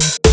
you